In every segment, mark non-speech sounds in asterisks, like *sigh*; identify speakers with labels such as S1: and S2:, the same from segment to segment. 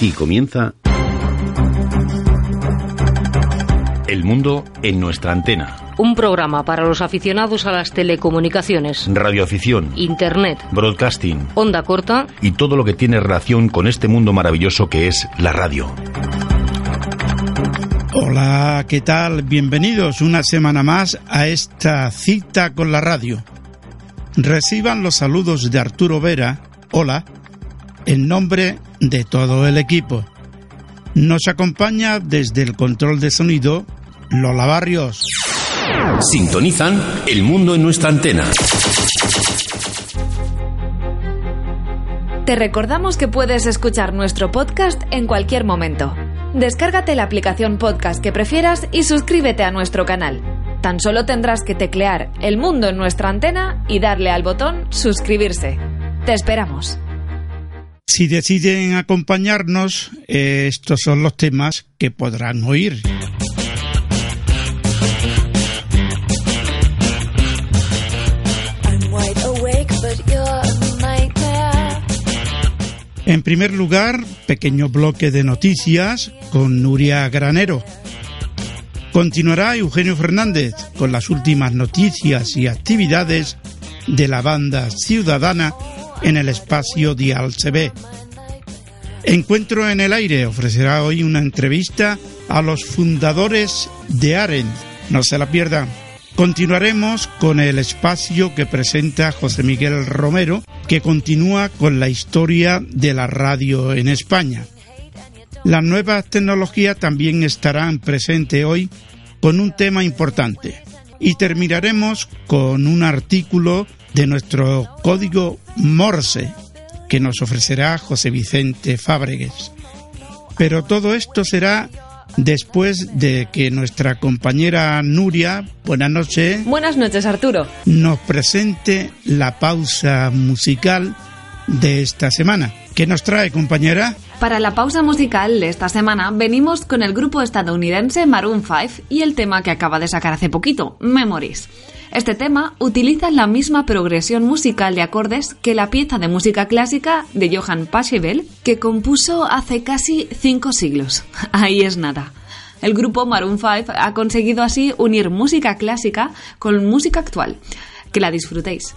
S1: Aquí comienza El mundo en nuestra antena.
S2: Un programa para los aficionados a las telecomunicaciones,
S1: Radioafición,
S2: Internet,
S1: broadcasting
S2: onda corta
S1: y todo lo que tiene relación con este mundo maravilloso que es la radio.
S3: Hola, ¿qué tal? Bienvenidos una semana más a esta cita con la radio. Reciban los saludos de Arturo Vera, hola, en nombre de todo el equipo. Nos acompaña desde el control de sonido Lola Barrios.
S1: Sintonizan El mundo en nuestra antena.
S4: Te recordamos que puedes escuchar nuestro podcast en cualquier momento. Descárgate la aplicación podcast que prefieras y suscríbete a nuestro canal. Tan solo tendrás que teclear El mundo en nuestra antena y darle al botón suscribirse. Te esperamos.
S3: Si deciden acompañarnos, eh, estos son los temas que podrán oír. En primer lugar, pequeño bloque de noticias con Nuria Granero. Continuará Eugenio Fernández con las últimas noticias y actividades de la banda ciudadana en el espacio Dial CB. Encuentro en el aire ofrecerá hoy una entrevista a los fundadores de AREN. No se la pierdan. Continuaremos con el espacio que presenta José Miguel Romero, que continúa con la historia de la radio en España. Las nuevas tecnologías también estarán presentes hoy con un tema importante. Y terminaremos con un artículo de nuestro código Morse que nos ofrecerá José Vicente Fábregues. Pero todo esto será después de que nuestra compañera Nuria, buenas noches,
S4: Buenas noches, Arturo.
S3: nos presente la pausa musical de esta semana. ¿Qué nos trae, compañera?
S4: Para la pausa musical de esta semana venimos con el grupo estadounidense Maroon 5 y el tema que acaba de sacar hace poquito, Memories. Este tema utiliza la misma progresión musical de acordes que la pieza de música clásica de Johann Pachelbel que compuso hace casi cinco siglos. *laughs* Ahí es nada. El grupo Maroon 5 ha conseguido así unir música clásica con música actual. Que la disfrutéis.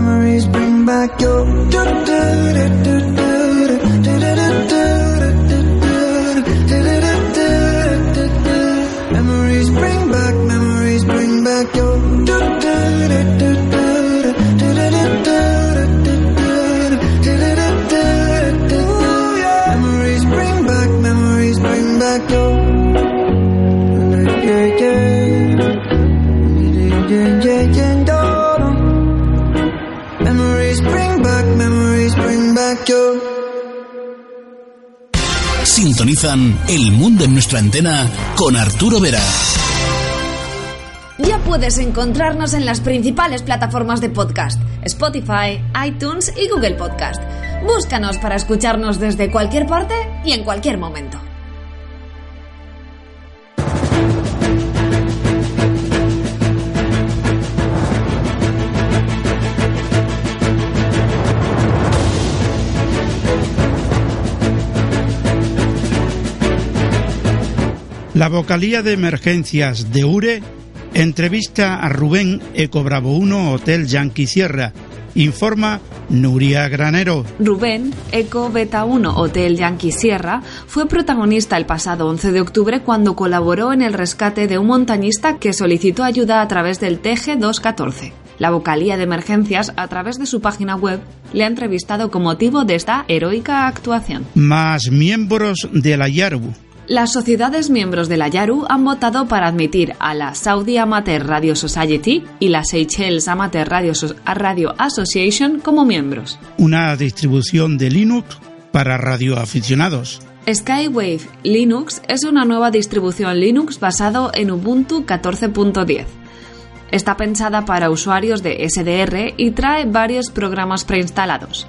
S5: Bring back your. Memories
S6: El Mundo en nuestra antena con Arturo Vera.
S4: Ya puedes encontrarnos en las principales plataformas de podcast, Spotify, iTunes y Google Podcast. Búscanos para escucharnos desde cualquier parte y en cualquier momento.
S3: La vocalía de emergencias de URE entrevista a Rubén Eco Bravo 1 Hotel Yankee Sierra. Informa Nuria Granero.
S4: Rubén, Eco Beta 1 Hotel Yankee Sierra, fue protagonista el pasado 11 de octubre cuando colaboró en el rescate de un montañista que solicitó ayuda a través del TG 214. La vocalía de emergencias, a través de su página web, le ha entrevistado con motivo de esta heroica actuación.
S3: Más miembros de la YARU.
S4: Las sociedades miembros de la Yaru han votado para admitir a la Saudi Amateur Radio Society y la Seychelles Amateur Radio, So- Radio Association como miembros.
S3: Una distribución de Linux para radioaficionados.
S4: Skywave Linux es una nueva distribución Linux basado en Ubuntu 14.10. Está pensada para usuarios de SDR y trae varios programas preinstalados.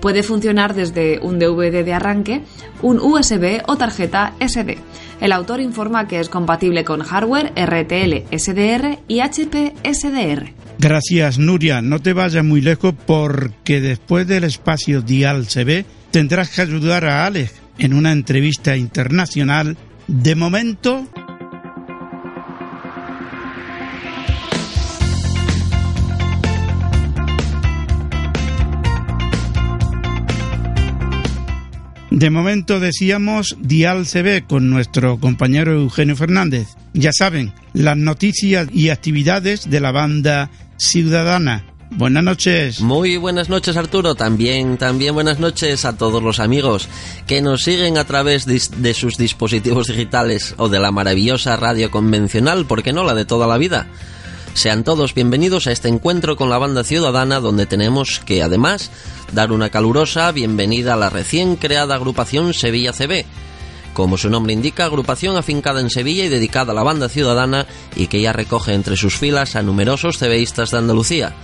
S4: Puede funcionar desde un DVD de arranque, un USB o tarjeta SD. El autor informa que es compatible con hardware RTL SDR y HP SDR.
S3: Gracias, Nuria. No te vayas muy lejos porque después del espacio Dial CB tendrás que ayudar a Alex en una entrevista internacional. De momento, De momento decíamos Dial CB con nuestro compañero Eugenio Fernández. Ya saben, las noticias y actividades de la banda Ciudadana. Buenas noches.
S7: Muy buenas noches Arturo, también, también buenas noches a todos los amigos que nos siguen a través dis- de sus dispositivos digitales o de la maravillosa radio convencional, porque no la de toda la vida. Sean todos bienvenidos a este encuentro con la banda ciudadana donde tenemos que además dar una calurosa bienvenida a la recién creada agrupación Sevilla CB. Como su nombre indica, agrupación afincada en Sevilla y dedicada a la banda ciudadana y que ya recoge entre sus filas a numerosos cebeístas de Andalucía.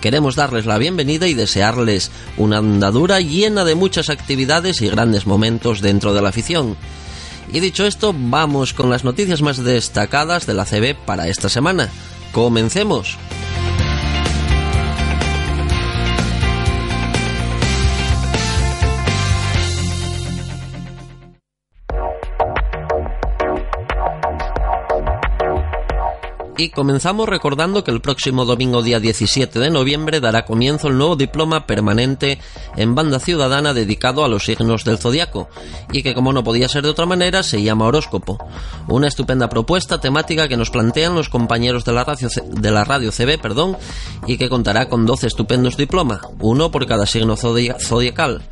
S7: Queremos darles la bienvenida y desearles una andadura llena de muchas actividades y grandes momentos dentro de la afición. Y dicho esto, vamos con las noticias más destacadas de la CB para esta semana. Comencemos. Y comenzamos recordando que el próximo domingo día 17 de noviembre dará comienzo el nuevo diploma permanente en banda ciudadana dedicado a los signos del zodiaco y que como no podía ser de otra manera se llama horóscopo. Una estupenda propuesta temática que nos plantean los compañeros de la radio, de la radio CB perdón, y que contará con 12 estupendos diplomas, uno por cada signo zodia- zodiacal.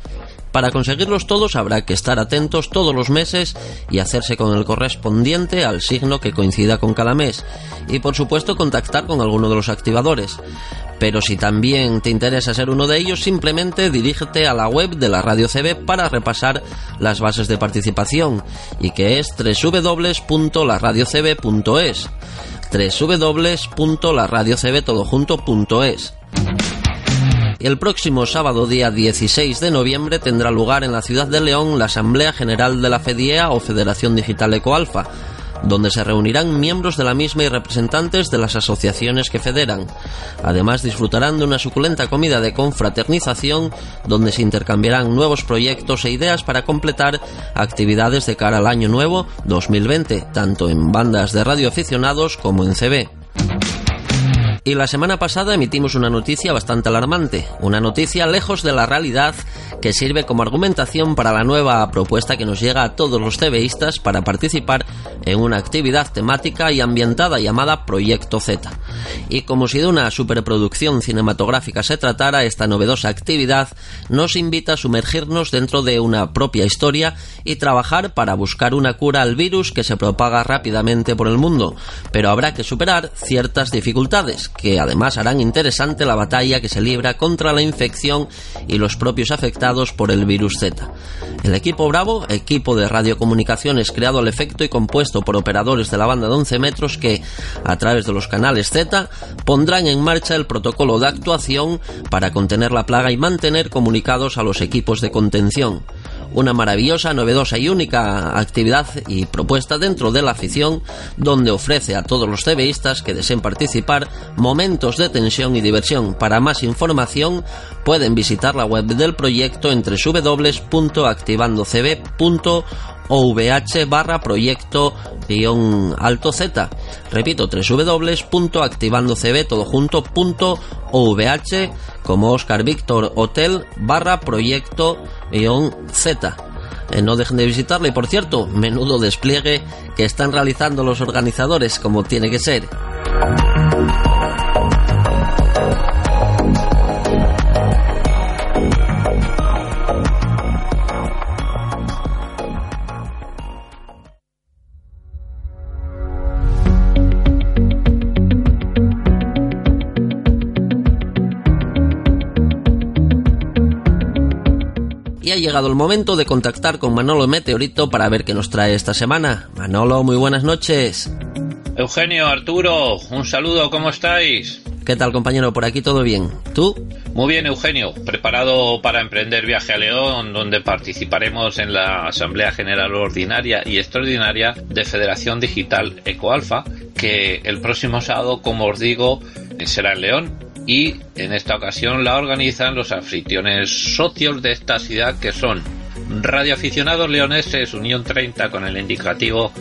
S7: Para conseguirlos todos habrá que estar atentos todos los meses y hacerse con el correspondiente al signo que coincida con cada mes. Y por supuesto contactar con alguno de los activadores. Pero si también te interesa ser uno de ellos, simplemente dirígete a la web de la Radio CB para repasar las bases de participación y que es www.laradiocb.es www.laradiocb.es el próximo sábado día 16 de noviembre tendrá lugar en la ciudad de León la Asamblea General de la FEDIEA o Federación Digital Ecoalfa, donde se reunirán miembros de la misma y representantes de las asociaciones que federan. Además disfrutarán de una suculenta comida de confraternización donde se intercambiarán nuevos proyectos e ideas para completar actividades de cara al año nuevo 2020, tanto en bandas de radioaficionados como en CB. Y la semana pasada emitimos una noticia bastante alarmante, una noticia lejos de la realidad que sirve como argumentación para la nueva propuesta que nos llega a todos los CBistas para participar en una actividad temática y ambientada llamada Proyecto Z. Y como si de una superproducción cinematográfica se tratara, esta novedosa actividad nos invita a sumergirnos dentro de una propia historia y trabajar para buscar una cura al virus que se propaga rápidamente por el mundo, pero habrá que superar ciertas dificultades que además harán interesante la batalla que se libra contra la infección y los propios afectados por el virus Z. El equipo Bravo, equipo de radiocomunicaciones creado al efecto y compuesto por operadores de la banda de 11 metros que, a través de los canales Z, pondrán en marcha el protocolo de actuación para contener la plaga y mantener comunicados a los equipos de contención una maravillosa, novedosa y única actividad y propuesta dentro de la afición, donde ofrece a todos los CBistas que deseen participar momentos de tensión y diversión. Para más información pueden visitar la web del proyecto entre www.activandocb.ovh barra proyecto alto z repito www.activandocb todo junto como Oscar Víctor Hotel barra proyecto Z. Eh, no dejen de visitarla y por cierto, menudo despliegue que están realizando los organizadores como tiene que ser. Ha llegado el momento de contactar con Manolo Meteorito para ver qué nos trae esta semana. Manolo, muy buenas noches.
S8: Eugenio, Arturo, un saludo, ¿cómo estáis?
S7: ¿Qué tal, compañero? Por aquí todo bien. ¿Tú?
S8: Muy bien, Eugenio. Preparado para emprender viaje a León, donde participaremos en la Asamblea General Ordinaria y Extraordinaria de Federación Digital Ecoalfa, que el próximo sábado, como os digo, será en León y en esta ocasión la organizan los anfitriones socios de esta ciudad que son Radio Aficionados Leoneses Unión 30 con el indicativo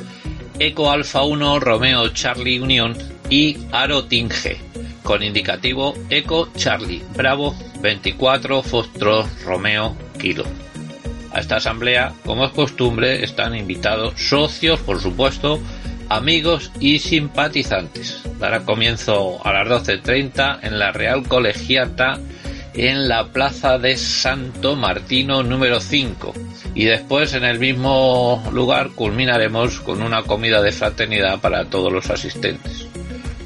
S8: Eco Alfa 1 Romeo Charlie Unión y Aro Tinge con indicativo Eco Charlie Bravo 24 Fostro Romeo Kilo. A esta asamblea, como es costumbre, están invitados socios, por supuesto, amigos y simpatizantes. Dará comienzo a las 12.30 en la Real Colegiata en la Plaza de Santo Martino número 5 y después en el mismo lugar culminaremos con una comida de fraternidad para todos los asistentes.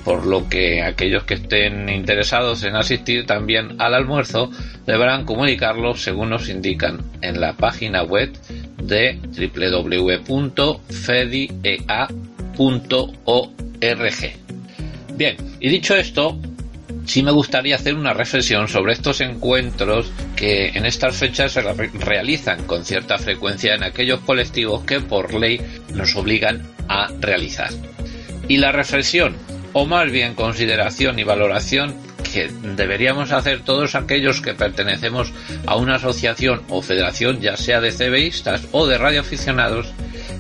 S8: Por lo que aquellos que estén interesados en asistir también al almuerzo deberán comunicarlo según nos indican en la página web de www.fediea.com .org. Bien, y dicho esto, sí me gustaría hacer una reflexión sobre estos encuentros que en estas fechas se realizan con cierta frecuencia en aquellos colectivos que por ley nos obligan a realizar. Y la reflexión, o más bien consideración y valoración que deberíamos hacer todos aquellos que pertenecemos a una asociación o federación, ya sea de CBistas o de radioaficionados,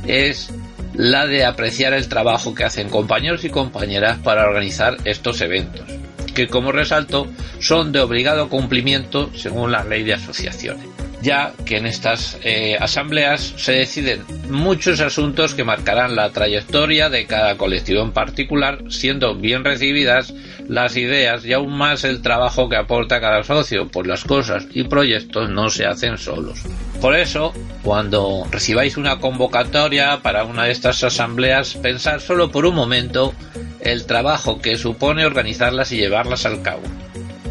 S8: es la de apreciar el trabajo que hacen compañeros y compañeras para organizar estos eventos, que como resalto son de obligado cumplimiento según la ley de asociaciones ya que en estas eh, asambleas se deciden muchos asuntos que marcarán la trayectoria de cada colectivo en particular, siendo bien recibidas las ideas y aún más el trabajo que aporta cada socio, pues las cosas y proyectos no se hacen solos. Por eso, cuando recibáis una convocatoria para una de estas asambleas, pensar solo por un momento el trabajo que supone organizarlas y llevarlas al cabo,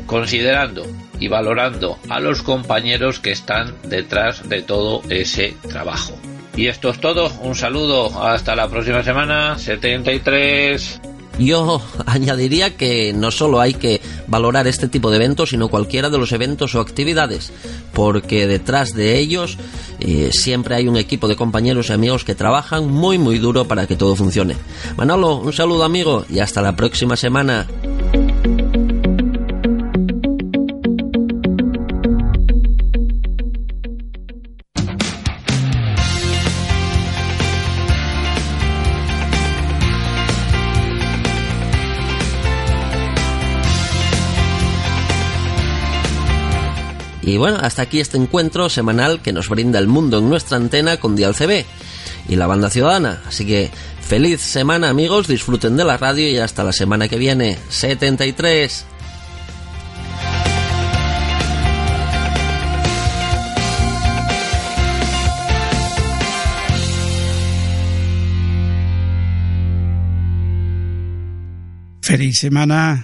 S8: considerando y valorando a los compañeros que están detrás de todo ese trabajo. Y esto es todo, un saludo, hasta la próxima semana, 73.
S7: Yo *laughs* añadiría que no solo hay que valorar este tipo de eventos, sino cualquiera de los eventos o actividades, porque detrás de ellos eh, siempre hay un equipo de compañeros y amigos que trabajan muy muy duro para que todo funcione. Manolo, un saludo amigo y hasta la próxima semana. Y bueno, hasta aquí este encuentro semanal que nos brinda el mundo en nuestra antena con Dial CB y la banda ciudadana. Así que feliz semana amigos, disfruten de la radio y hasta la semana que viene. 73.
S3: Feliz semana.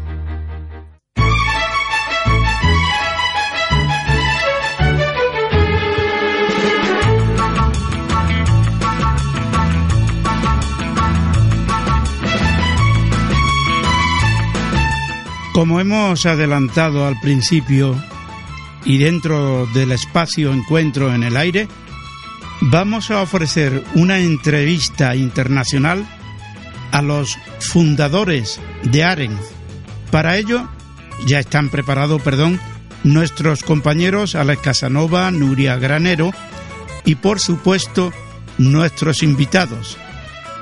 S3: Como hemos adelantado al principio y dentro del espacio Encuentro en el Aire, vamos a ofrecer una entrevista internacional a los fundadores de AREN. Para ello, ya están preparados, perdón, nuestros compañeros Alex Casanova, Nuria Granero y, por supuesto, nuestros invitados.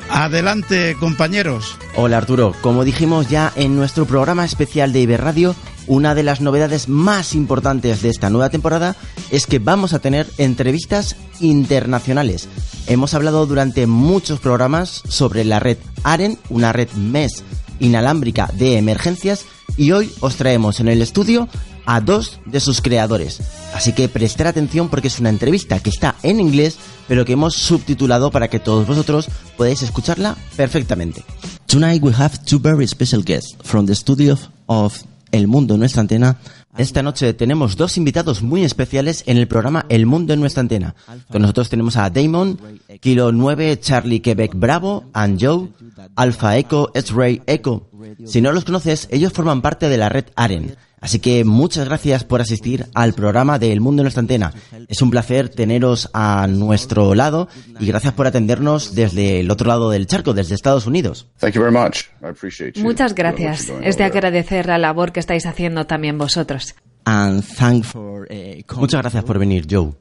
S3: Adelante, compañeros.
S9: Hola Arturo, como dijimos ya en nuestro programa especial de Iberradio, una de las novedades más importantes de esta nueva temporada es que vamos a tener entrevistas internacionales. Hemos hablado durante muchos programas sobre la red AREN, una red MES inalámbrica de emergencias, y hoy os traemos en el estudio a dos de sus creadores. Así que prestar atención porque es una entrevista que está en inglés, pero que hemos subtitulado para que todos vosotros podáis escucharla perfectamente. Tonight we have two very special guests from the studio of El Mundo en nuestra antena. Esta noche tenemos dos invitados muy especiales en el programa El Mundo en nuestra antena. Con nosotros tenemos a Damon, Kilo 9, Charlie Quebec Bravo, and Joe, Alpha Echo, X-Ray Echo. Si no los conoces, ellos forman parte de la red AREN. Así que muchas gracias por asistir al programa de El Mundo en nuestra antena. Es un placer teneros a nuestro lado y gracias por atendernos desde el otro lado del charco, desde Estados Unidos.
S4: Muchas gracias. Es de agradecer la labor que estáis haciendo también vosotros.
S9: And thank for, eh, muchas gracias por venir, Joe.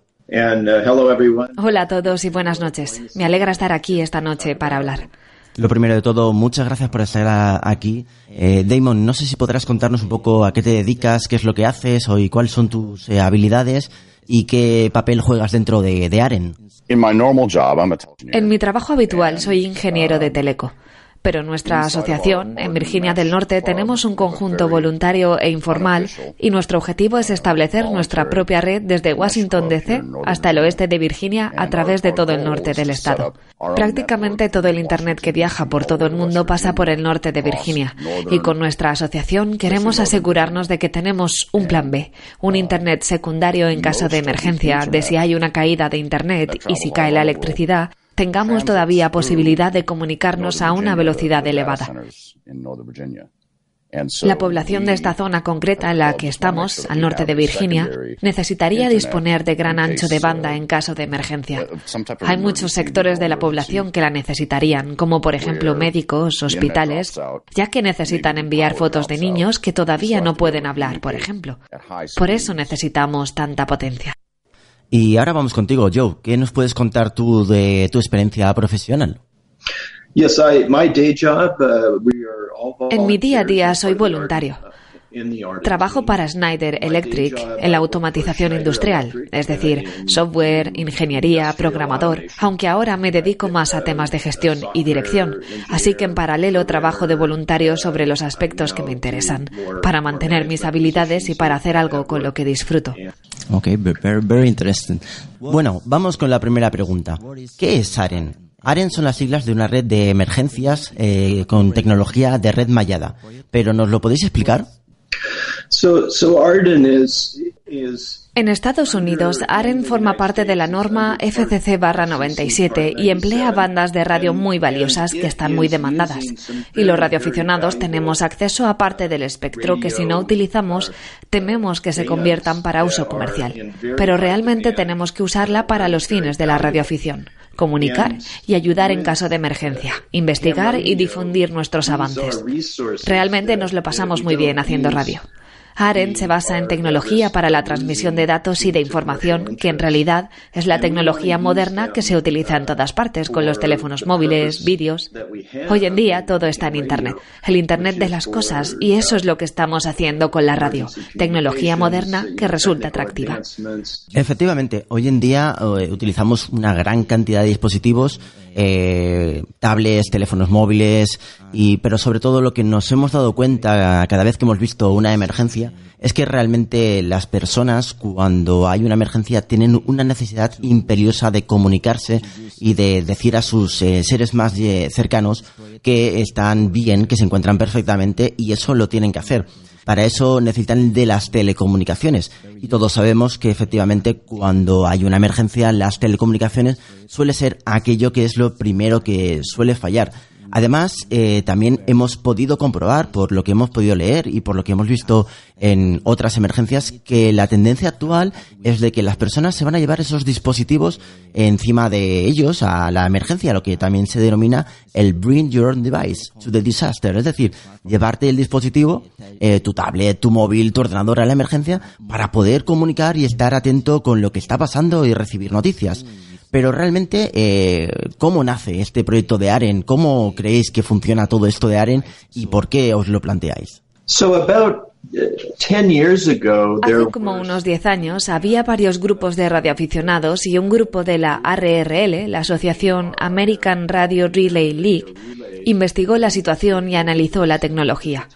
S4: Hola a todos y buenas noches. Me alegra estar aquí esta noche para hablar.
S9: Lo primero de todo, muchas gracias por estar aquí. Eh, Damon, no sé si podrás contarnos un poco a qué te dedicas, qué es lo que haces o y cuáles son tus eh, habilidades y qué papel juegas dentro de, de Aren.
S4: En mi trabajo habitual soy ingeniero de teleco. Pero en nuestra asociación, en Virginia del Norte, tenemos un conjunto voluntario e informal y nuestro objetivo es establecer nuestra propia red desde Washington DC hasta el oeste de Virginia a través de todo el norte del estado. Prácticamente todo el Internet que viaja por todo el mundo pasa por el norte de Virginia. Y con nuestra asociación queremos asegurarnos de que tenemos un plan B, un Internet secundario en caso de emergencia, de si hay una caída de Internet y si cae la electricidad, tengamos todavía posibilidad de comunicarnos a una velocidad elevada. La población de esta zona concreta en la que estamos, al norte de Virginia, necesitaría disponer de gran ancho de banda en caso de emergencia. Hay muchos sectores de la población que la necesitarían, como por ejemplo médicos, hospitales, ya que necesitan enviar fotos de niños que todavía no pueden hablar, por ejemplo. Por eso necesitamos tanta potencia.
S9: Y ahora vamos contigo, Joe. ¿Qué nos puedes contar tú de tu experiencia profesional?
S10: Yes, I, my day job, uh, we are all
S4: En mi día a día soy voluntario. Trabajo para Schneider Electric en la automatización industrial, es decir, software, ingeniería, programador, aunque ahora me dedico más a temas de gestión y dirección, así que en paralelo trabajo de voluntario sobre los aspectos que me interesan, para mantener mis habilidades y para hacer algo con lo que disfruto.
S9: Ok, ve- very, very interesting. Bueno, vamos con la primera pregunta. ¿Qué es AREN? AREN son las siglas de una red de emergencias eh, con tecnología de red mallada. ¿Pero nos lo podéis explicar?
S4: En Estados Unidos, AREN forma parte de la norma FCC-97 y emplea bandas de radio muy valiosas que están muy demandadas. Y los radioaficionados tenemos acceso a parte del espectro que si no utilizamos, tememos que se conviertan para uso comercial. Pero realmente tenemos que usarla para los fines de la radioafición. Comunicar y ayudar en caso de emergencia, investigar y difundir nuestros avances. Realmente nos lo pasamos muy bien haciendo radio. AREN se basa en tecnología para la transmisión de datos y de información, que en realidad es la tecnología moderna que se utiliza en todas partes, con los teléfonos móviles, vídeos. Hoy en día todo está en Internet, el Internet de las cosas, y eso es lo que estamos haciendo con la radio, tecnología moderna que resulta atractiva.
S9: Efectivamente, hoy en día eh, utilizamos una gran cantidad de dispositivos, eh, tablets, teléfonos móviles, y, pero sobre todo lo que nos hemos dado cuenta cada vez que hemos visto una emergencia es que realmente las personas cuando hay una emergencia tienen una necesidad imperiosa de comunicarse y de decir a sus eh, seres más eh, cercanos que están bien, que se encuentran perfectamente y eso lo tienen que hacer. Para eso necesitan de las telecomunicaciones. Y todos sabemos que efectivamente cuando hay una emergencia, las telecomunicaciones suele ser aquello que es lo primero que suele fallar. Además, eh, también hemos podido comprobar, por lo que hemos podido leer y por lo que hemos visto en otras emergencias, que la tendencia actual es de que las personas se van a llevar esos dispositivos encima de ellos a la emergencia, lo que también se denomina el Bring Your Own Device to the Disaster, es decir, llevarte el dispositivo, eh, tu tablet, tu móvil, tu ordenador a la emergencia para poder comunicar y estar atento con lo que está pasando y recibir noticias. Pero realmente, eh, ¿cómo nace este proyecto de AREN? ¿Cómo creéis que funciona todo esto de AREN y por qué os lo planteáis?
S10: So about 10 years ago, there
S4: Hace como unos 10 años había varios grupos de radioaficionados y un grupo de la ARRL, la Asociación American Radio Relay League, investigó la situación y analizó la tecnología.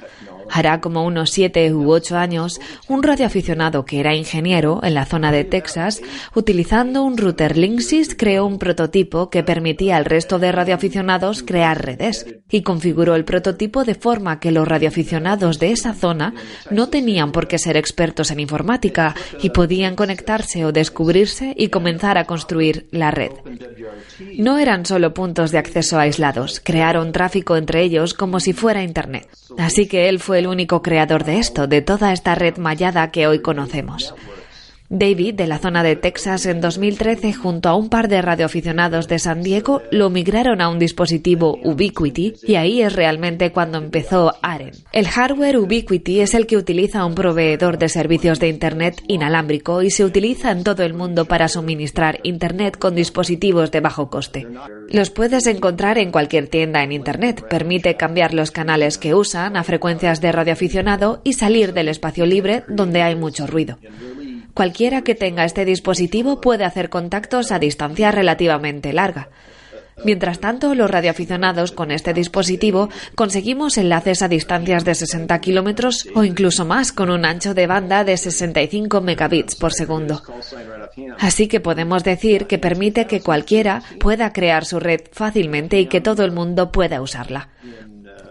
S4: Hará como unos siete u ocho años, un radioaficionado que era ingeniero en la zona de Texas, utilizando un router Linksys, creó un prototipo que permitía al resto de radioaficionados crear redes y configuró el prototipo de forma que los radioaficionados de esa zona no tenían por qué ser expertos en informática y podían conectarse o descubrirse y comenzar a construir la red. No eran solo puntos de acceso aislados, crearon tráfico entre ellos como si fuera Internet. Así que él fue el único creador de esto, de toda esta red mallada que hoy conocemos. David, de la zona de Texas, en 2013, junto a un par de radioaficionados de San Diego, lo migraron a un dispositivo Ubiquiti y ahí es realmente cuando empezó AREN. El hardware Ubiquiti es el que utiliza un proveedor de servicios de Internet inalámbrico y se utiliza en todo el mundo para suministrar Internet con dispositivos de bajo coste. Los puedes encontrar en cualquier tienda en Internet, permite cambiar los canales que usan a frecuencias de radioaficionado y salir del espacio libre donde hay mucho ruido. Cualquiera que tenga este dispositivo puede hacer contactos a distancia relativamente larga. Mientras tanto, los radioaficionados con este dispositivo conseguimos enlaces a distancias de 60 kilómetros o incluso más con un ancho de banda de 65 megabits por segundo. Así que podemos decir que permite que cualquiera pueda crear su red fácilmente y que todo el mundo pueda usarla.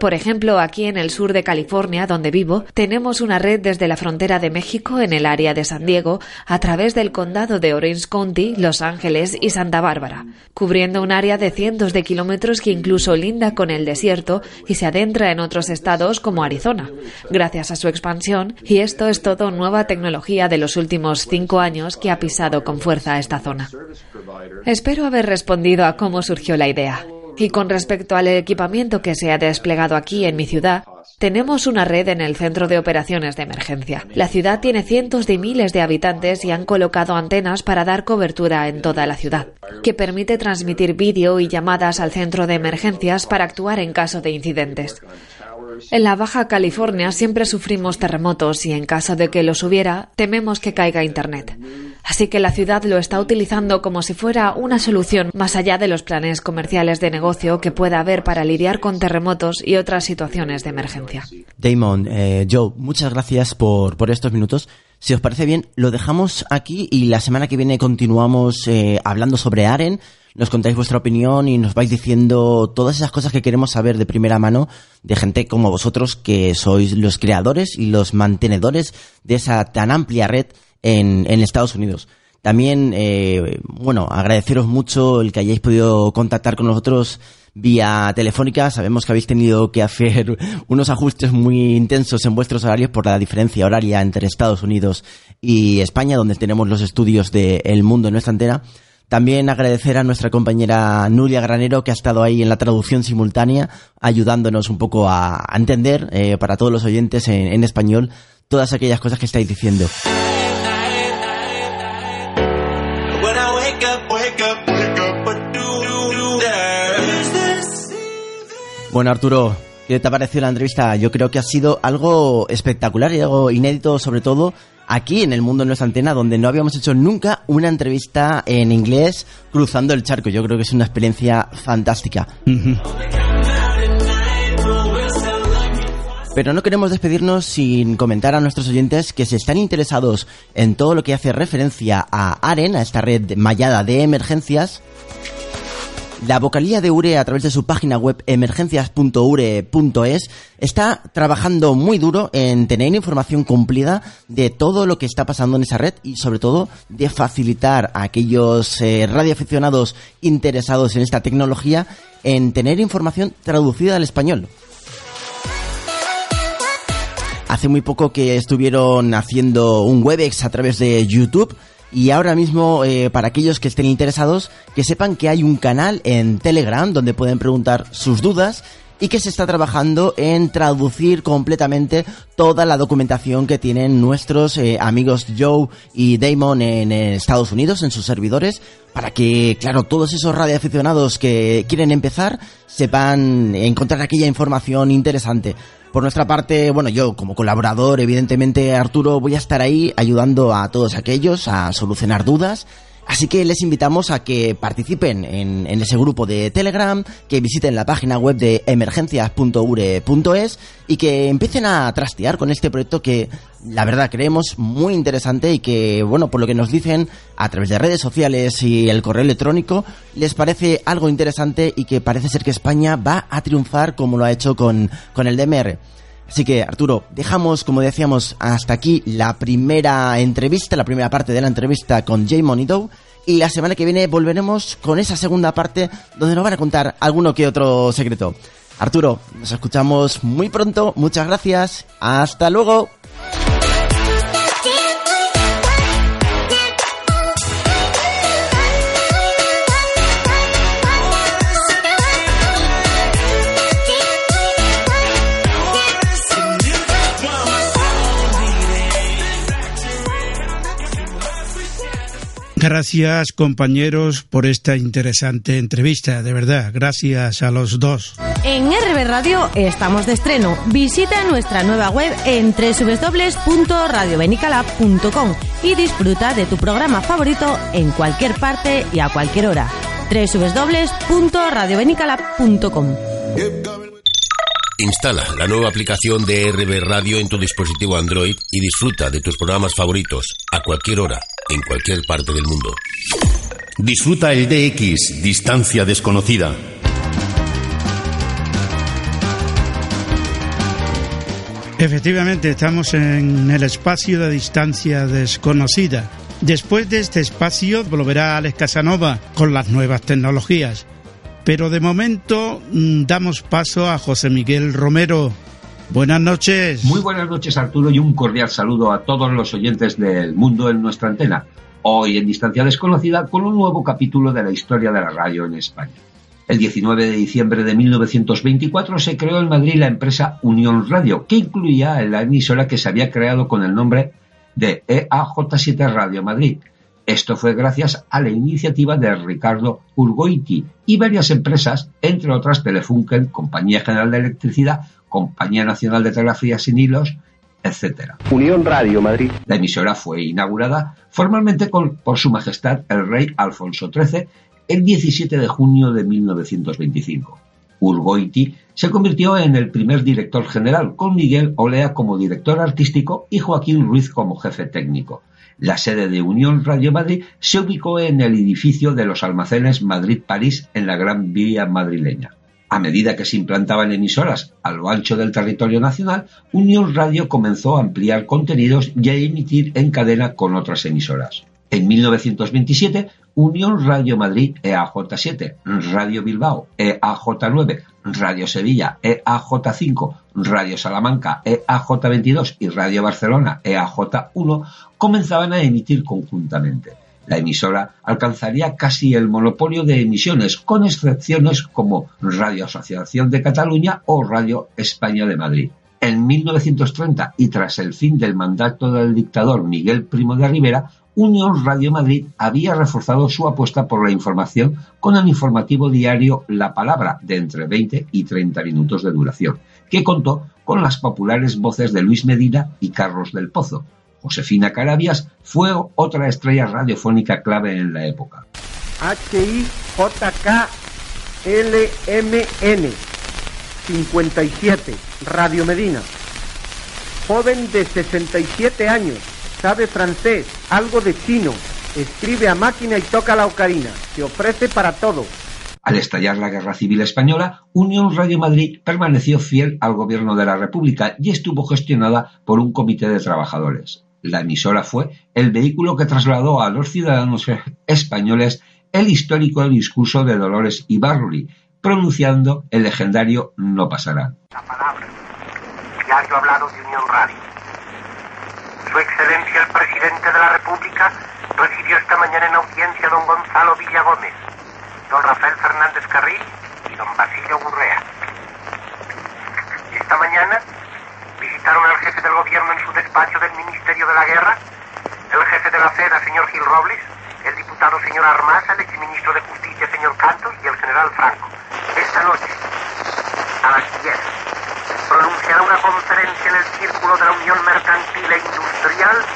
S4: Por ejemplo, aquí en el sur de California, donde vivo, tenemos una red desde la frontera de México en el área de San Diego a través del condado de Orange County, Los Ángeles y Santa Bárbara, cubriendo un área de cientos de kilómetros que incluso linda con el desierto y se adentra en otros estados como Arizona, gracias a su expansión, y esto es todo nueva tecnología de los últimos cinco años que ha pisado con fuerza esta zona. Espero haber respondido a cómo surgió la idea. Y con respecto al equipamiento que se ha desplegado aquí en mi ciudad, tenemos una red en el centro de operaciones de emergencia. La ciudad tiene cientos de miles de habitantes y han colocado antenas para dar cobertura en toda la ciudad, que permite transmitir vídeo y llamadas al centro de emergencias para actuar en caso de incidentes. En la Baja California siempre sufrimos terremotos y en caso de que los hubiera, tememos que caiga Internet. Así que la ciudad lo está utilizando como si fuera una solución más allá de los planes comerciales de negocio que pueda haber para lidiar con terremotos y otras situaciones de emergencia.
S9: Damon, eh, Joe, muchas gracias por, por estos minutos. Si os parece bien, lo dejamos aquí y la semana que viene continuamos eh, hablando sobre Aren. Nos contáis vuestra opinión y nos vais diciendo todas esas cosas que queremos saber de primera mano de gente como vosotros que sois los creadores y los mantenedores de esa tan amplia red en, en Estados Unidos. También, eh, bueno, agradeceros mucho el que hayáis podido contactar con nosotros vía telefónica. Sabemos que habéis tenido que hacer *laughs* unos ajustes muy intensos en vuestros horarios por la diferencia horaria entre Estados Unidos y España, donde tenemos los estudios de El Mundo en nuestra antena. También agradecer a nuestra compañera Nuria Granero que ha estado ahí en la traducción simultánea, ayudándonos un poco a, entender eh, para todos los oyentes en, en español todas aquellas cosas que estáis diciendo. Bueno, Arturo, ¿qué te ha parecido la entrevista? Yo creo que ha sido algo espectacular y algo inédito, sobre todo aquí en el mundo de nuestra antena, donde no habíamos hecho nunca una entrevista en inglés cruzando el charco. Yo creo que es una experiencia fantástica. Pero no queremos despedirnos sin comentar a nuestros oyentes que si están interesados en todo lo que hace referencia a AREN, a esta red mallada de emergencias, la vocalía de URE a través de su página web emergencias.ure.es está trabajando muy duro en tener información cumplida de todo lo que está pasando en esa red y sobre todo de facilitar a aquellos eh, radioaficionados interesados en esta tecnología en tener información traducida al español. Hace muy poco que estuvieron haciendo un WebEx a través de YouTube y ahora mismo, eh, para aquellos que estén interesados, que sepan que hay un canal en Telegram donde pueden preguntar sus dudas y que se está trabajando en traducir completamente toda la documentación que tienen nuestros eh, amigos Joe y Damon en eh, Estados Unidos, en sus servidores, para que, claro, todos esos radioaficionados que quieren empezar sepan encontrar aquella información interesante. Por nuestra parte, bueno, yo como colaborador, evidentemente, Arturo, voy a estar ahí ayudando a todos aquellos a solucionar dudas. Así que les invitamos a que participen en, ese grupo de Telegram, que visiten la página web de emergencias.ure.es y que empiecen a trastear con este proyecto que la verdad creemos muy interesante y que, bueno, por lo que nos dicen a través de redes sociales y el correo electrónico, les parece algo interesante y que parece ser que España va a triunfar como lo ha hecho con, con el DMR. Así que, Arturo, dejamos, como decíamos, hasta aquí la primera entrevista, la primera parte de la entrevista con Jay Monito. Y la semana que viene volveremos con esa segunda parte donde nos van a contar alguno que otro secreto. Arturo, nos escuchamos muy pronto. Muchas gracias. Hasta luego.
S3: Gracias compañeros por esta interesante entrevista, de verdad, gracias a los dos.
S2: En RB Radio estamos de estreno. Visita nuestra nueva web en www.radiobenicalab.com y disfruta de tu programa favorito en cualquier parte y a cualquier hora. www.radiobenicalab.com
S11: Instala la nueva aplicación de RB Radio en tu dispositivo Android y disfruta de tus programas favoritos a cualquier hora, en cualquier parte del mundo.
S1: Disfruta el DX, distancia desconocida.
S3: Efectivamente, estamos en el espacio de distancia desconocida. Después de este espacio volverá Alex Casanova con las nuevas tecnologías. Pero de momento mm, damos paso a José Miguel Romero. Buenas noches.
S12: Muy buenas noches Arturo y un cordial saludo a todos los oyentes del mundo en nuestra antena. Hoy en Distancia Desconocida con un nuevo capítulo de la historia de la radio en España. El 19 de diciembre de 1924 se creó en Madrid la empresa Unión Radio, que incluía la emisora que se había creado con el nombre de EAJ7 Radio Madrid, esto fue gracias a la iniciativa de Ricardo Urgoiti y varias empresas, entre otras Telefunken, Compañía General de Electricidad, Compañía Nacional de Telegrafía Sin Hilos, etc.
S13: Unión Radio Madrid.
S12: La emisora fue inaugurada formalmente con, por Su Majestad el Rey Alfonso XIII el 17 de junio de 1925. Urgoiti se convirtió en el primer director general, con Miguel Olea como director artístico y Joaquín Ruiz como jefe técnico. La sede de Unión Radio Madrid se ubicó en el edificio de los almacenes Madrid-París en la Gran Vía madrileña. A medida que se implantaban emisoras a lo ancho del territorio nacional, Unión Radio comenzó a ampliar contenidos y a emitir en cadena con otras emisoras. En 1927, Unión Radio Madrid EAJ7, Radio Bilbao EAJ9, Radio Sevilla EAJ5, Radio Salamanca EAJ22 y Radio Barcelona EAJ1 comenzaban a emitir conjuntamente. La emisora alcanzaría casi el monopolio de emisiones, con excepciones como Radio Asociación de Cataluña o Radio España de Madrid. En 1930 y tras el fin del mandato del dictador Miguel Primo de Rivera, Unión Radio Madrid había reforzado su apuesta por la información con el informativo diario La Palabra, de entre 20 y 30 minutos de duración, que contó con las populares voces de Luis Medina y Carlos del Pozo. Josefina Carabias fue otra estrella radiofónica clave en la época.
S13: H-I-J-K-L-M-N 57 Radio Medina. Joven de 67 años, sabe francés, algo de chino, escribe a máquina y toca la ocarina, se ofrece para todo.
S12: Al estallar la Guerra Civil Española, Unión Radio Madrid permaneció fiel al gobierno de la República y estuvo gestionada por un comité de trabajadores. La emisora fue el vehículo que trasladó a los ciudadanos españoles el histórico discurso de Dolores Ibarruri, pronunciando el legendario No pasarán.
S14: La palabra. Diario hablado de Unión Radio. Su Excelencia el Presidente de la República recibió esta mañana en audiencia a don Gonzalo Villagómez, don Rafael Fernández Carril y don Basilio Gurrea. Esta mañana al jefe del gobierno en su despacho del Ministerio de la Guerra, el jefe de la FEDA, señor Gil Robles, el diputado señor Armasa, el exministro de Justicia, señor Cantos, y el general Franco. Esta noche, a las 10, pronunciará una conferencia en el Círculo de la Unión Mercantil e Industrial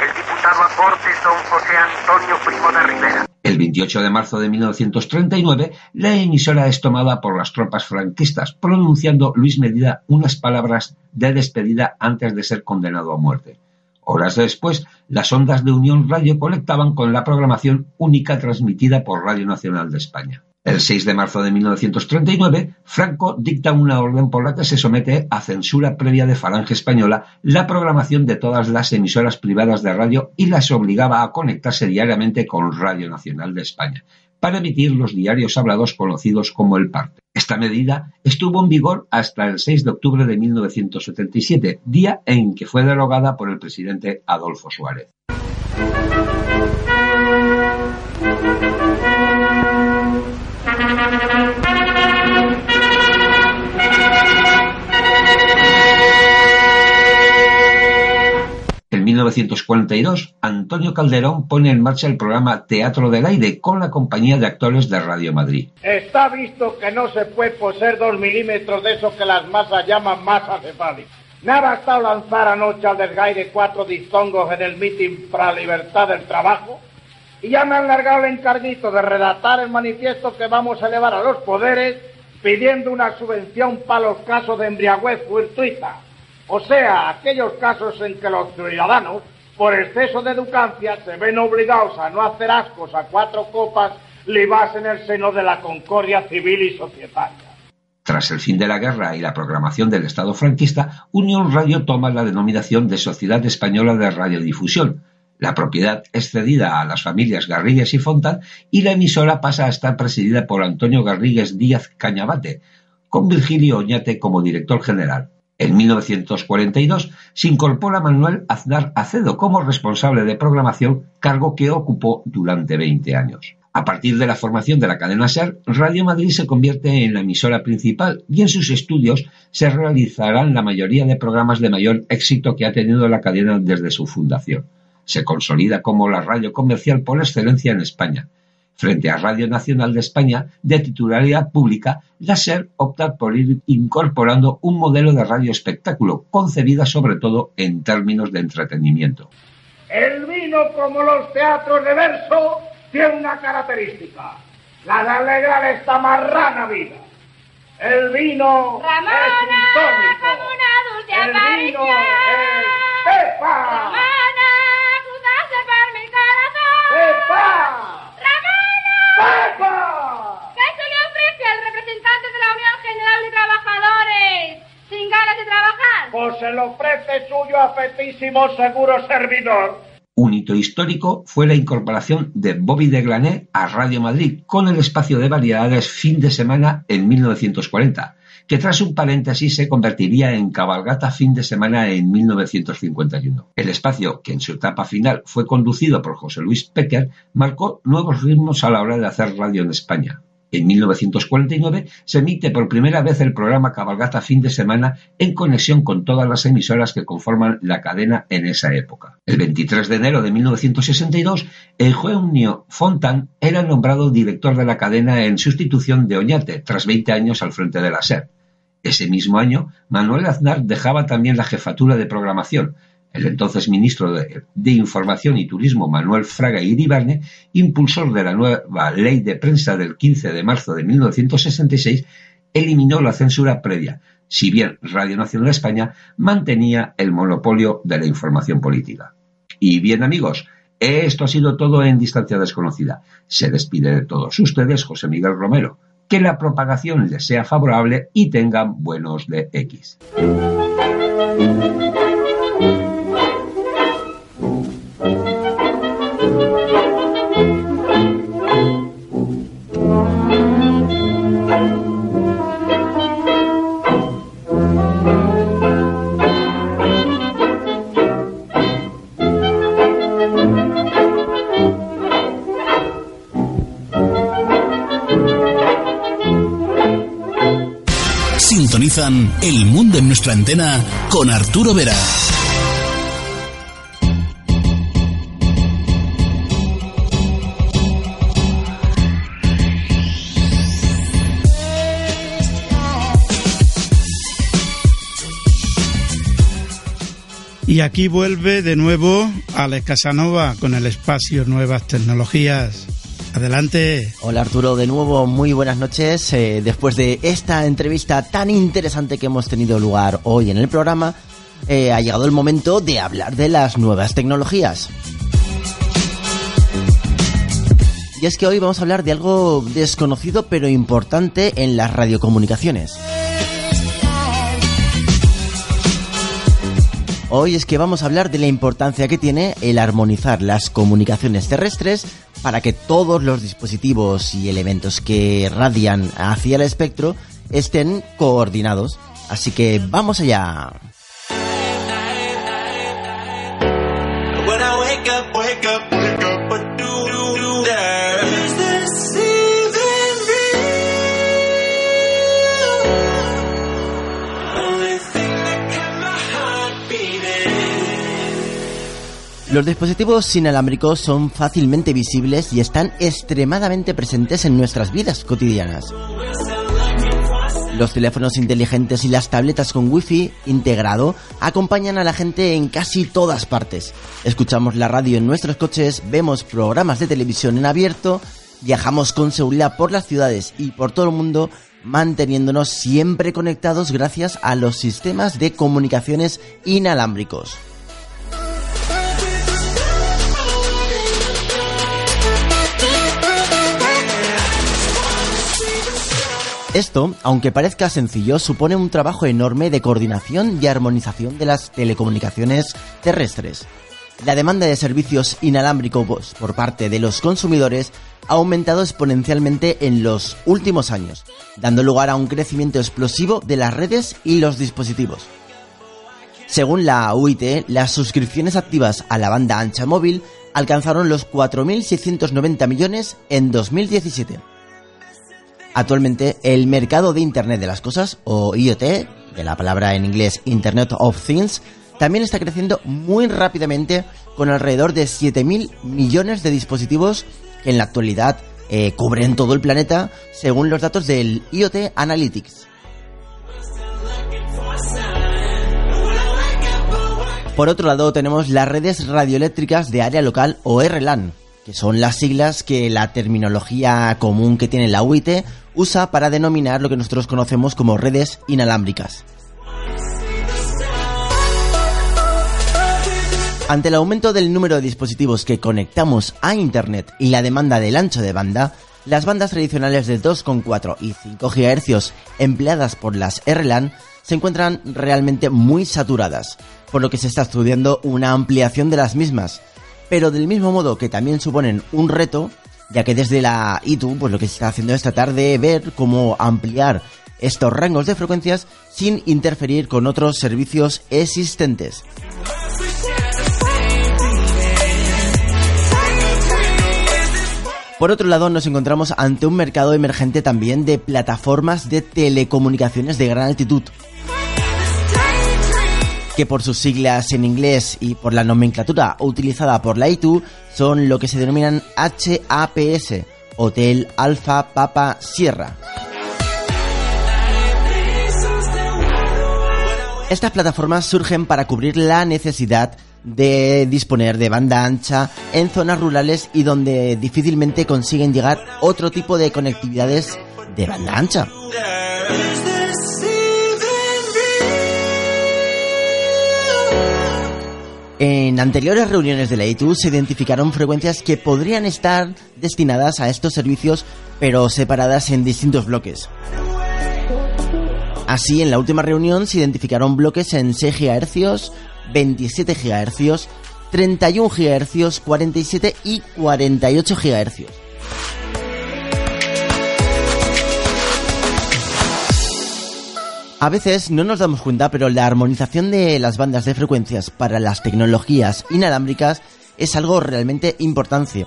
S14: el diputado a Cortes don José Antonio Primo de Rivera.
S12: El 28 de marzo de 1939, la emisora es tomada por las tropas franquistas, pronunciando Luis Medina unas palabras de despedida antes de ser condenado a muerte. Horas después, las ondas de Unión Radio conectaban con la programación única transmitida por Radio Nacional de España. El 6 de marzo de 1939, Franco dicta una orden por la que se somete a censura previa de Falange Española la programación de todas las emisoras privadas de radio y las obligaba a conectarse diariamente con Radio Nacional de España, para emitir los diarios hablados conocidos como El Parte. Esta medida estuvo en vigor hasta el 6 de octubre de 1977, día en que fue derogada por el presidente Adolfo Suárez. 1942, Antonio Calderón pone en marcha el programa Teatro del Aire con la compañía de actores de Radio Madrid.
S15: Está visto que no se puede poseer dos milímetros de eso que las masas llaman masa cefálica. Me ha bastado lanzar anoche al desgaire cuatro distongos en el mitin para la libertad del trabajo y ya me han largado el encarguito de redactar el manifiesto que vamos a elevar a los poderes pidiendo una subvención para los casos de embriaguez fortuita. O sea, aquellos casos en que los ciudadanos, por exceso de educancia, se ven obligados a no hacer ascos a cuatro copas libas en el seno de la concordia civil y societaria.
S12: Tras el fin de la guerra y la programación del Estado franquista, Unión Radio toma la denominación de Sociedad Española de Radiodifusión. La propiedad es cedida a las familias Garrigues y Fontán y la emisora pasa a estar presidida por Antonio Garrigues Díaz Cañabate, con Virgilio Oñate como director general. En 1942 se incorpora Manuel Aznar Acedo como responsable de programación, cargo que ocupó durante 20 años. A partir de la formación de la cadena SER, Radio Madrid se convierte en la emisora principal y en sus estudios se realizarán la mayoría de programas de mayor éxito que ha tenido la cadena desde su fundación. Se consolida como la radio comercial por excelencia en España. Frente a Radio Nacional de España, de titularidad pública, la SER opta por ir incorporando un modelo de radio espectáculo, concebida sobre todo en términos de entretenimiento.
S15: El vino, como los teatros de verso, tiene una característica, la de alegrar esta marrana vida. El vino
S16: Ramona,
S15: es un tónico.
S16: como una dulce
S15: El vino
S16: aparición.
S15: es Pepa.
S16: Ramona, de la Unión General de Trabajadores sin ganas de trabajar?
S15: Pues se lo ofrece suyo afetísimo seguro servidor.
S12: Un hito histórico fue la incorporación de Bobby de Glané a Radio Madrid con el espacio de variedades fin de semana en 1940. que tras un paréntesis se convertiría en Cabalgata Fin de Semana en 1951. El espacio, que en su etapa final fue conducido por José Luis Pecker, marcó nuevos ritmos a la hora de hacer radio en España. En 1949 se emite por primera vez el programa Cabalgata Fin de Semana en conexión con todas las emisoras que conforman la cadena en esa época. El 23 de enero de 1962, Eugenio Fontan era nombrado director de la cadena en sustitución de Oñate, tras 20 años al frente de la SER. Ese mismo año, Manuel Aznar dejaba también la jefatura de programación, el entonces ministro de, Información y Turismo Manuel Fraga Iribarne, impulsor de la nueva ley de prensa del 15 de marzo de 1966, eliminó la censura previa, si bien Radio Nacional España mantenía el monopolio de la información política. Y bien amigos, esto ha sido todo en distancia desconocida. Se despide de todos ustedes José Miguel Romero. Que la propagación les sea favorable y tengan buenos de X.
S6: El Mundo en nuestra antena con Arturo Vera.
S3: Y aquí vuelve de nuevo Alex Casanova con el espacio Nuevas Tecnologías. Adelante.
S9: Hola Arturo, de nuevo muy buenas noches. Eh, después de esta entrevista tan interesante que hemos tenido lugar hoy en el programa, eh, ha llegado el momento de hablar de las nuevas tecnologías. Y es que hoy vamos a hablar de algo desconocido pero importante en las radiocomunicaciones. Hoy es que vamos a hablar de la importancia que tiene el armonizar las comunicaciones terrestres para que todos los dispositivos y elementos que radian hacia el espectro estén coordinados. Así que vamos allá. Los dispositivos inalámbricos son fácilmente visibles y están extremadamente presentes en nuestras vidas cotidianas. Los teléfonos inteligentes y las tabletas con wifi integrado acompañan a la gente en casi todas partes. Escuchamos la radio en nuestros coches, vemos programas de televisión en abierto, viajamos con seguridad por las ciudades y por todo el mundo manteniéndonos siempre conectados gracias a los sistemas de comunicaciones inalámbricos. Esto, aunque parezca sencillo, supone un trabajo enorme de coordinación y armonización de las telecomunicaciones terrestres. La demanda de servicios inalámbricos por parte de los consumidores ha aumentado exponencialmente en los últimos años, dando lugar a un crecimiento explosivo de las redes y los dispositivos. Según la UIT, las suscripciones activas a la banda ancha móvil alcanzaron los 4.690 millones en 2017 Actualmente el mercado de Internet de las Cosas, o IoT, de la palabra en inglés Internet of Things, también está creciendo muy rápidamente con alrededor de 7.000 millones de dispositivos que en la actualidad eh, cubren todo el planeta según los datos del IoT Analytics. Por otro lado tenemos las redes radioeléctricas de área local o RLAN, que son las siglas que la terminología común que tiene la UIT usa para denominar lo que nosotros conocemos como redes inalámbricas. Ante el aumento del número de dispositivos que conectamos a Internet y la demanda del ancho de banda, las bandas tradicionales de 2,4 y 5 GHz empleadas por las RLAN se encuentran realmente muy saturadas, por lo que se está estudiando una ampliación de las mismas, pero del mismo modo que también suponen un reto, ya que desde la ITU pues lo que se está haciendo es tratar de ver cómo ampliar estos rangos de frecuencias sin interferir con otros servicios existentes. Por otro lado, nos encontramos ante un mercado emergente también de plataformas de telecomunicaciones de gran altitud, que por sus siglas en inglés y por la nomenclatura utilizada por la ITU son lo que se denominan HAPS, Hotel Alfa Papa Sierra. Estas plataformas surgen para cubrir la necesidad de disponer de banda ancha en zonas rurales y donde difícilmente consiguen llegar otro tipo de conectividades de banda ancha. En anteriores reuniones de la ITU se identificaron frecuencias que podrían estar destinadas a estos servicios, pero separadas en distintos bloques. Así, en la última reunión se identificaron bloques en 6 GHz, 27 GHz, 31 GHz, 47 y 48 GHz. A veces no nos damos cuenta, pero la armonización de las bandas de frecuencias para las tecnologías inalámbricas es algo realmente importante.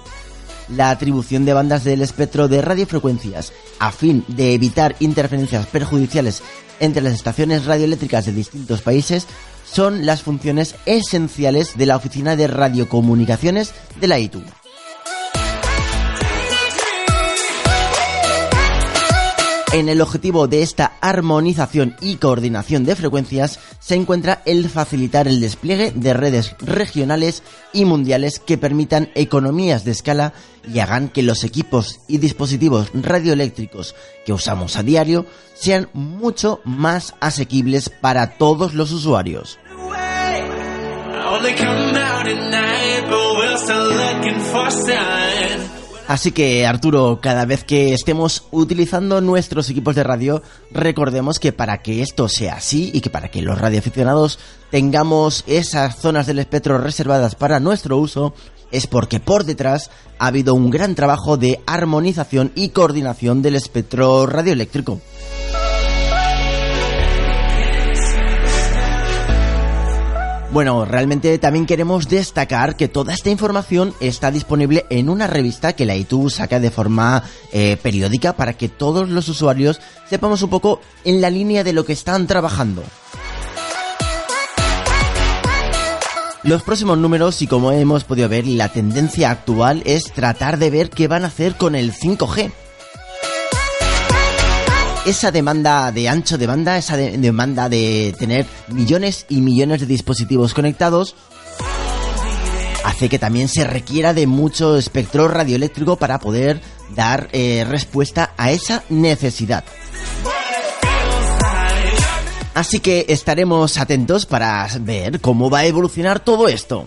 S9: La atribución de bandas del espectro de radiofrecuencias a fin de evitar interferencias perjudiciales entre las estaciones radioeléctricas de distintos países son las funciones esenciales de la Oficina de Radiocomunicaciones de la ITU. En el objetivo de esta armonización y coordinación de frecuencias se encuentra el facilitar el despliegue de redes regionales y mundiales que permitan economías de escala y hagan que los equipos y dispositivos radioeléctricos que usamos a diario sean mucho más asequibles para todos los usuarios. Así que Arturo, cada vez que estemos utilizando nuestros equipos de radio, recordemos que para que esto sea así y que para que los radioaficionados tengamos esas zonas del espectro reservadas para nuestro uso, es porque por detrás ha habido un gran trabajo de armonización y coordinación del espectro radioeléctrico. Bueno, realmente también queremos destacar que toda esta información está disponible en una revista que la ITU saca de forma eh, periódica para que todos los usuarios sepamos un poco en la línea de lo que están trabajando. Los próximos números, y como hemos podido ver, la tendencia actual es tratar de ver qué van a hacer con el 5G esa demanda de ancho de banda, esa demanda de tener millones y millones de dispositivos conectados, hace que también se requiera de mucho espectro radioeléctrico para poder dar eh, respuesta a esa necesidad. Así que estaremos atentos para ver cómo va a evolucionar todo esto.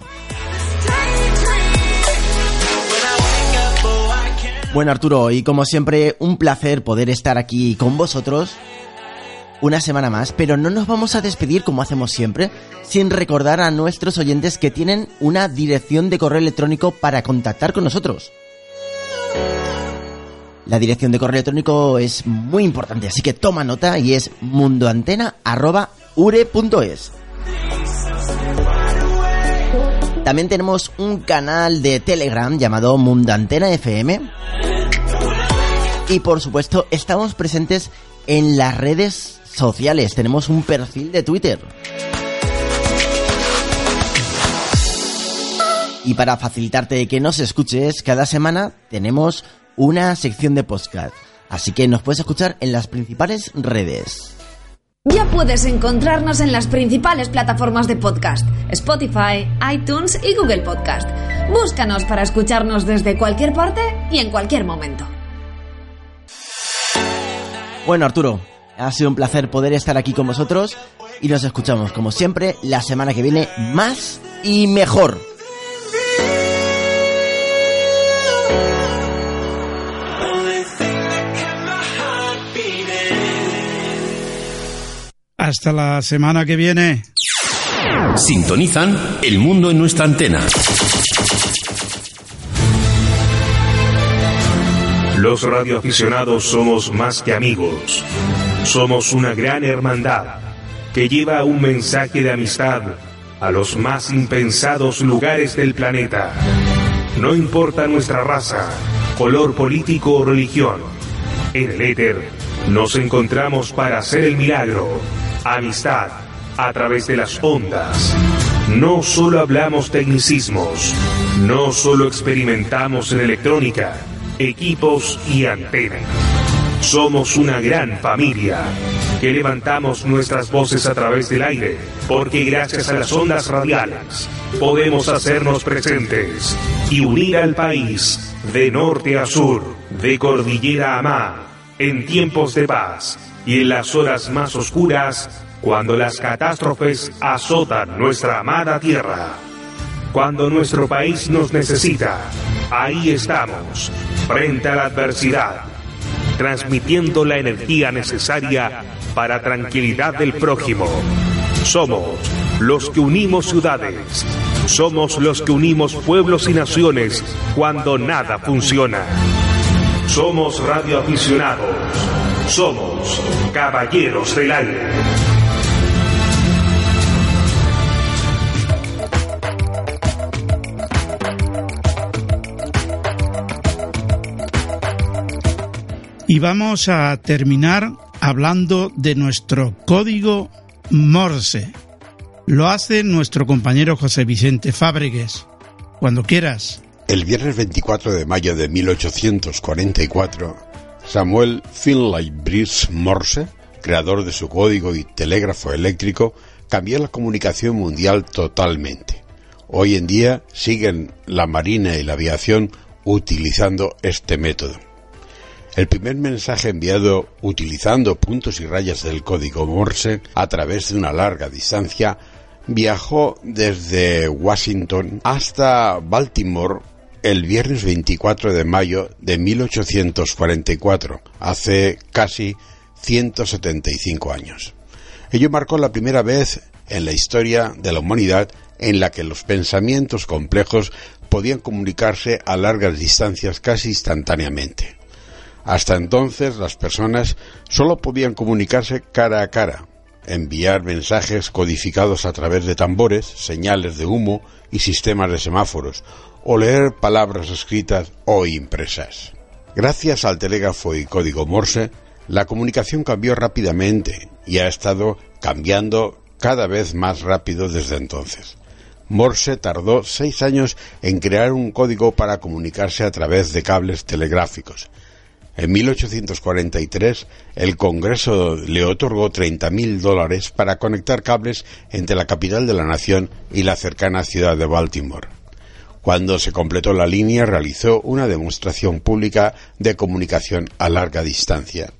S9: Bueno Arturo, y como siempre, un placer poder estar aquí con vosotros una semana más, pero no nos vamos a despedir como hacemos siempre, sin recordar a nuestros oyentes que tienen una dirección de correo electrónico para contactar con nosotros. La dirección de correo electrónico es muy importante, así que toma nota y es mundoantena.ure.es. También tenemos un canal de Telegram llamado Mundantena FM. Y por supuesto, estamos presentes en las redes sociales. Tenemos un perfil de Twitter. Y para facilitarte que nos escuches, cada semana tenemos una sección de podcast. Así que nos puedes escuchar en las principales redes.
S4: Ya puedes encontrarnos en las principales plataformas de podcast, Spotify, iTunes y Google Podcast. Búscanos para escucharnos desde cualquier parte y en cualquier momento.
S9: Bueno, Arturo, ha sido un placer poder estar aquí con vosotros y nos escuchamos como siempre la semana que viene más y mejor.
S3: Hasta la semana que viene.
S11: Sintonizan El Mundo en nuestra antena.
S17: Los radioaficionados somos más que amigos. Somos una gran hermandad que lleva un mensaje de amistad a los más impensados lugares del planeta. No importa nuestra raza, color político o religión. En el éter nos encontramos para hacer el milagro. Amistad a través de las ondas. No solo hablamos tecnicismos, no solo experimentamos en electrónica, equipos y antenas. Somos una gran familia que levantamos nuestras voces a través del aire, porque gracias a las ondas radiales podemos hacernos presentes y unir al país de norte a sur, de cordillera a mar, en tiempos de paz y en las horas más oscuras, cuando las catástrofes azotan nuestra amada tierra. Cuando nuestro país nos necesita, ahí estamos, frente a la adversidad, transmitiendo la energía necesaria para tranquilidad del prójimo. Somos los que unimos ciudades. Somos los que unimos pueblos y naciones cuando nada funciona. Somos radioaficionados. Somos caballeros del aire.
S3: Y vamos a terminar hablando de nuestro código Morse. Lo hace nuestro compañero José Vicente Fábregues. Cuando quieras.
S18: El viernes 24 de mayo de 1844, Samuel Finlay Brice Morse, creador de su código y telégrafo eléctrico, cambió la comunicación mundial totalmente. Hoy en día siguen la Marina y la aviación utilizando este método. El primer mensaje enviado utilizando puntos y rayas del código Morse a través de una larga distancia viajó desde Washington hasta Baltimore el viernes 24 de mayo de 1844, hace casi 175 años. Ello marcó la primera vez en la historia de la humanidad en la que los pensamientos complejos podían comunicarse a largas distancias casi instantáneamente. Hasta entonces las personas solo podían comunicarse cara a cara, enviar mensajes codificados a través de tambores, señales de humo y sistemas de semáforos, o leer palabras escritas o impresas. Gracias al telégrafo y código Morse, la comunicación cambió rápidamente y ha estado cambiando cada vez más rápido desde entonces. Morse tardó seis años en crear un código para comunicarse a través de cables telegráficos, en 1843, el Congreso le otorgó 30.000 dólares para conectar cables entre la capital de la nación y la cercana ciudad de Baltimore. Cuando se completó la línea, realizó una demostración pública de comunicación a larga distancia.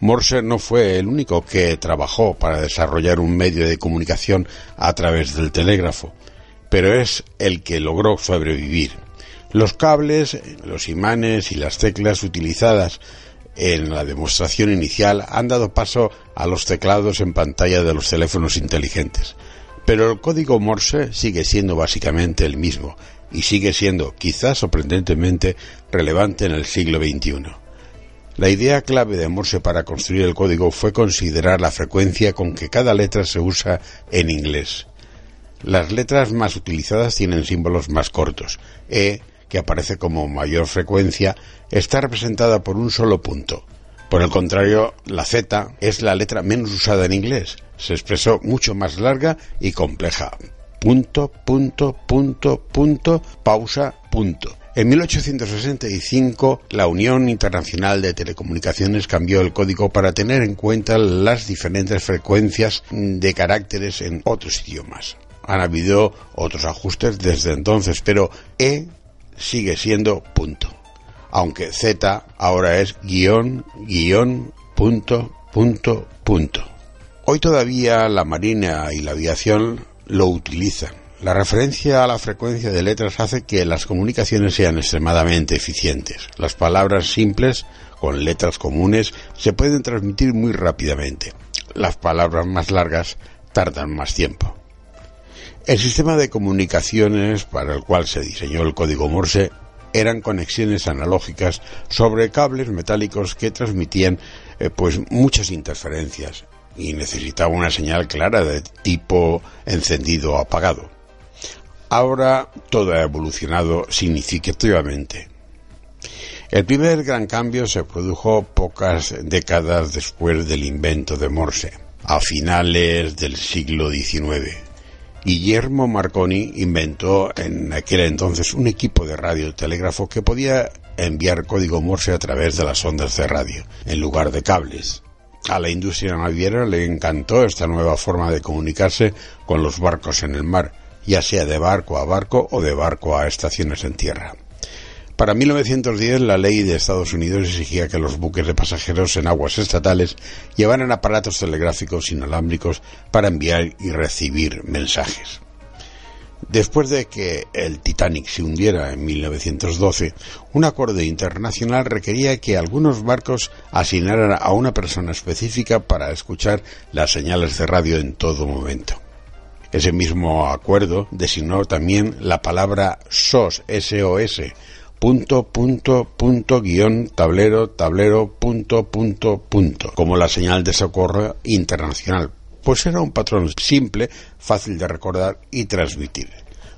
S18: Morse no fue el único que trabajó para desarrollar un medio de comunicación a través del telégrafo, pero es el que logró sobrevivir. Los cables, los imanes y las teclas utilizadas en la demostración inicial han dado paso a los teclados en pantalla de los teléfonos inteligentes. Pero el código Morse sigue siendo básicamente el mismo y sigue siendo, quizás sorprendentemente, relevante en el siglo XXI. La idea clave de Morse para construir el código fue considerar la frecuencia con que cada letra se usa en inglés. Las letras más utilizadas tienen símbolos más cortos. E, que aparece como mayor frecuencia, está representada por un solo punto. Por el contrario, la Z es la letra menos usada en inglés. Se expresó mucho más larga y compleja. Punto, punto, punto, punto, pausa, punto. En 1865, la Unión Internacional de Telecomunicaciones cambió el código para tener en cuenta las diferentes frecuencias de caracteres en otros idiomas. Han habido otros ajustes desde entonces, pero E sigue siendo punto. Aunque Z ahora es guion, guion, punto, punto, punto. Hoy todavía la Marina y la aviación lo utilizan. La referencia a la frecuencia de letras hace que las comunicaciones sean extremadamente eficientes. Las palabras simples, con letras comunes, se pueden transmitir muy rápidamente. Las palabras más largas tardan más tiempo. El sistema de comunicaciones para el cual se diseñó el código Morse eran conexiones analógicas sobre cables metálicos que transmitían eh, pues muchas interferencias y necesitaba una señal clara de tipo encendido o apagado. Ahora todo ha evolucionado significativamente. El primer gran cambio se produjo pocas décadas después del invento de Morse, a finales del siglo XIX. Guillermo Marconi inventó en aquel entonces un equipo de radiotelégrafo que podía enviar código Morse a través de las ondas de radio, en lugar de cables. A la industria naviera le encantó esta nueva forma de comunicarse con los barcos en el mar, ya sea de barco a barco o de barco a estaciones en tierra. Para 1910 la ley de Estados Unidos exigía que los buques de pasajeros en aguas estatales llevaran aparatos telegráficos inalámbricos para enviar y recibir mensajes. Después de que el Titanic se hundiera en 1912, un acuerdo internacional requería que algunos barcos asignaran a una persona específica para escuchar las señales de radio en todo momento. Ese mismo acuerdo designó también la palabra SOS, SOS, punto, punto, punto, guion, tablero, tablero, punto, punto, punto, como la señal de socorro internacional, pues era un patrón simple, fácil de recordar y transmitir.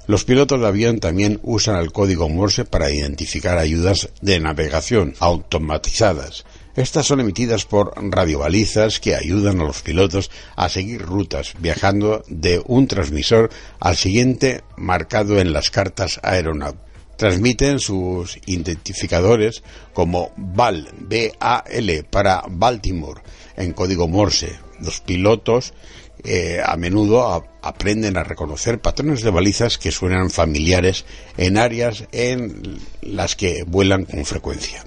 S18: Los pilotos de avión también usan el código Morse para identificar ayudas de navegación automatizadas. Estas son emitidas por radiobalizas que ayudan a los pilotos a seguir rutas viajando de un transmisor al siguiente marcado en las cartas aeronáuticas transmiten sus identificadores como BAL, B-A-L, para Baltimore, en código Morse. Los pilotos eh, a menudo aprenden a reconocer patrones de balizas que suenan familiares en áreas en las que vuelan con frecuencia.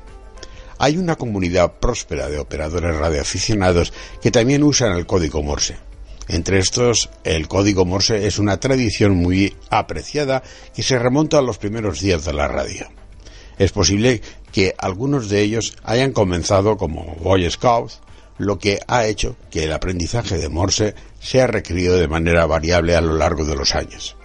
S18: Hay una comunidad próspera de operadores radioaficionados que también usan el código Morse. Entre estos, el código Morse es una tradición muy apreciada que se remonta a los primeros días de la radio. Es posible que algunos de ellos hayan comenzado como Boy Scouts, lo que ha hecho que el aprendizaje de Morse sea requerido de manera variable a lo largo de los años.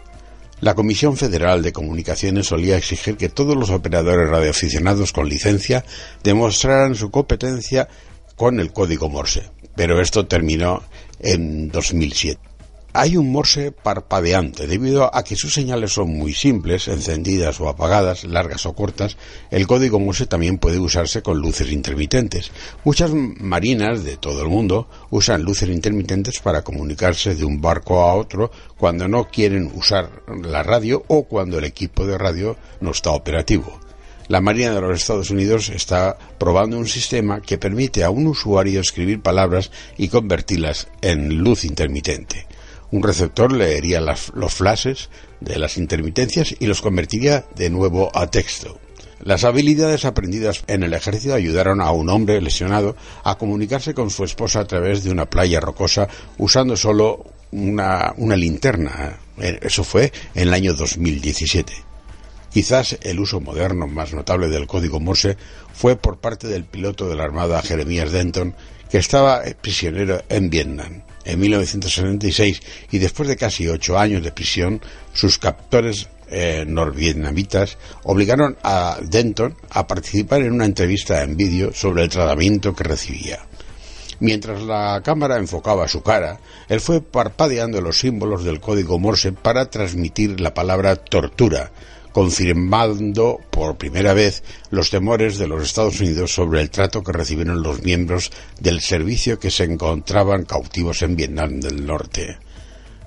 S18: La Comisión Federal de Comunicaciones solía exigir que todos los operadores radioaficionados con licencia demostraran su competencia con el código Morse, pero esto terminó en 2007. Hay un Morse parpadeante. Debido a que sus señales son muy simples, encendidas o apagadas, largas o cortas, el código Morse también puede usarse con luces intermitentes. Muchas marinas de todo el mundo usan luces intermitentes para comunicarse de un barco a otro cuando no quieren usar la radio o cuando el equipo de radio no está operativo. La Marina de los Estados Unidos está probando un sistema que permite a un usuario escribir palabras y convertirlas en luz intermitente. Un receptor leería los flashes de las intermitencias y los convertiría de nuevo a texto. Las habilidades aprendidas en el ejército ayudaron a un hombre lesionado a comunicarse con su esposa a través de una playa rocosa usando solo una, linterna. Eso fue en el año 2017. Quizás el uso moderno más notable del código Morse fue por parte del piloto de la Armada Jeremías Denton, que estaba prisionero en Vietnam. En 1976, y después de casi ocho años de prisión, sus captores eh, norvietnamitas obligaron a Denton a participar en una entrevista en vídeo sobre el tratamiento que recibía. Mientras la cámara enfocaba su cara, él fue parpadeando los símbolos del código Morse para transmitir la palabra tortura, confirmando por primera vez los temores de los Estados Unidos sobre el trato que recibieron los miembros del servicio que se encontraban cautivos en Vietnam del Norte.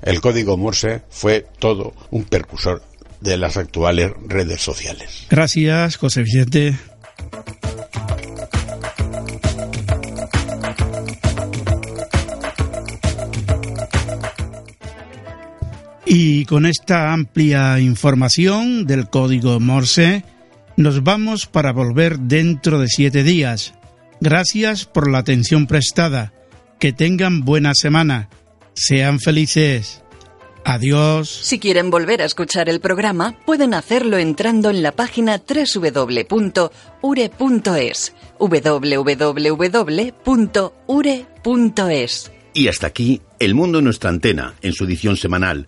S18: El código Morse fue todo un percursor de las actuales redes sociales.
S3: Gracias, José Vicente. Y con esta amplia información del código Morse, nos vamos para volver dentro de siete días. Gracias por la atención prestada. Que tengan buena semana. Sean felices. Adiós.
S19: Si quieren volver a escuchar el programa, pueden hacerlo entrando en la página www.ure.es. www.ure.es.
S1: Y hasta aquí, El Mundo en nuestra antena, en su edición semanal